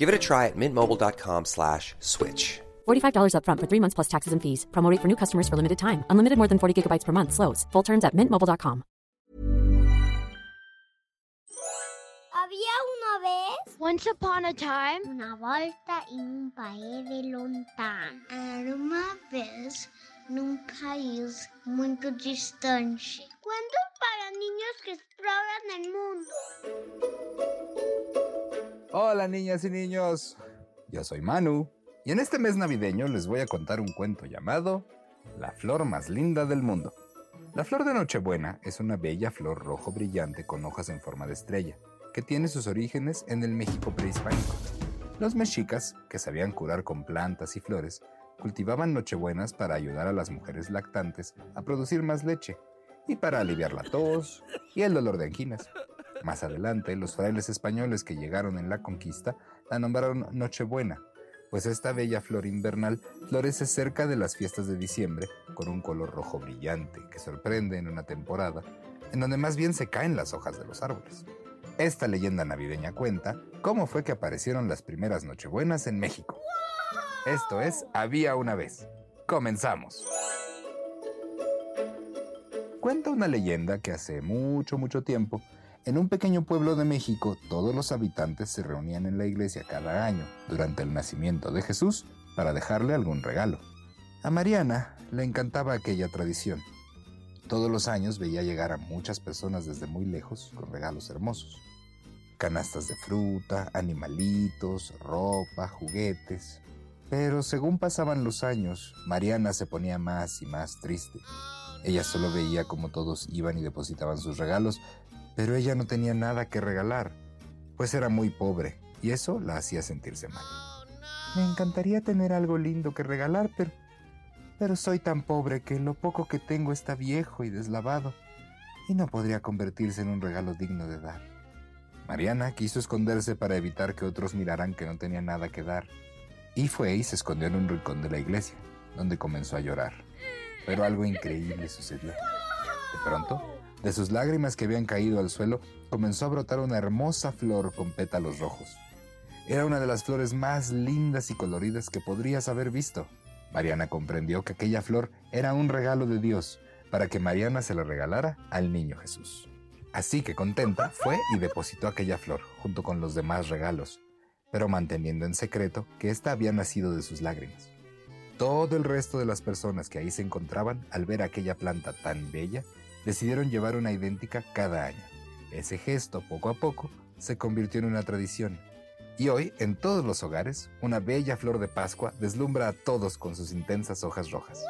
Give it a try at mintmobile.com slash switch. $45 upfront for three months plus taxes and fees. Promo rate for new customers for limited time. Unlimited more than 40 gigabytes per month. Slows. Full terms at mintmobile.com. Había una vez Once upon a time, una volta en un país de lontano. Era uma vez num país muito distante. Cuento para niños que exploran el mundo. Hola niñas y niños, yo soy Manu y en este mes navideño les voy a contar un cuento llamado La flor más linda del mundo. La flor de Nochebuena es una bella flor rojo brillante con hojas en forma de estrella, que tiene sus orígenes en el México prehispánico. Los mexicas, que sabían curar con plantas y flores, cultivaban Nochebuenas para ayudar a las mujeres lactantes a producir más leche y para aliviar la tos y el dolor de anginas. Más adelante, los frailes españoles que llegaron en la conquista la nombraron Nochebuena, pues esta bella flor invernal florece cerca de las fiestas de diciembre con un color rojo brillante que sorprende en una temporada en donde más bien se caen las hojas de los árboles. Esta leyenda navideña cuenta cómo fue que aparecieron las primeras Nochebuenas en México. Esto es Había una vez. Comenzamos. Cuenta una leyenda que hace mucho, mucho tiempo, en un pequeño pueblo de México, todos los habitantes se reunían en la iglesia cada año durante el nacimiento de Jesús para dejarle algún regalo. A Mariana le encantaba aquella tradición. Todos los años veía llegar a muchas personas desde muy lejos con regalos hermosos. Canastas de fruta, animalitos, ropa, juguetes. Pero según pasaban los años, Mariana se ponía más y más triste. Ella solo veía como todos iban y depositaban sus regalos, pero ella no tenía nada que regalar, pues era muy pobre, y eso la hacía sentirse mal. Me encantaría tener algo lindo que regalar, pero, pero soy tan pobre que lo poco que tengo está viejo y deslavado, y no podría convertirse en un regalo digno de dar. Mariana quiso esconderse para evitar que otros miraran que no tenía nada que dar, y fue y se escondió en un rincón de la iglesia, donde comenzó a llorar. Pero algo increíble sucedió. De pronto, de sus lágrimas que habían caído al suelo, comenzó a brotar una hermosa flor con pétalos rojos. Era una de las flores más lindas y coloridas que podrías haber visto. Mariana comprendió que aquella flor era un regalo de Dios para que Mariana se la regalara al niño Jesús. Así que contenta fue y depositó aquella flor junto con los demás regalos, pero manteniendo en secreto que ésta había nacido de sus lágrimas. Todo el resto de las personas que ahí se encontraban, al ver aquella planta tan bella, decidieron llevar una idéntica cada año. Ese gesto, poco a poco, se convirtió en una tradición. Y hoy, en todos los hogares, una bella flor de Pascua deslumbra a todos con sus intensas hojas rojas.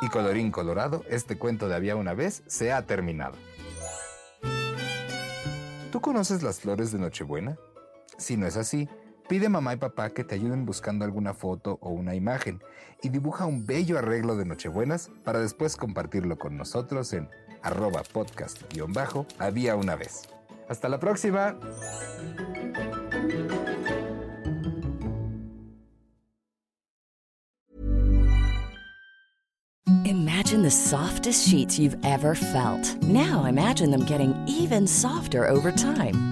Y colorín colorado, este cuento de había una vez se ha terminado. ¿Tú conoces las flores de Nochebuena? Si no es así, pide a mamá y papá que te ayuden buscando alguna foto o una imagen y dibuja un bello arreglo de Nochebuenas para después compartirlo con nosotros en arroba podcast-había una vez. Hasta la próxima. Imagine the softest sheets you've ever felt. Now imagine them getting even softer over time.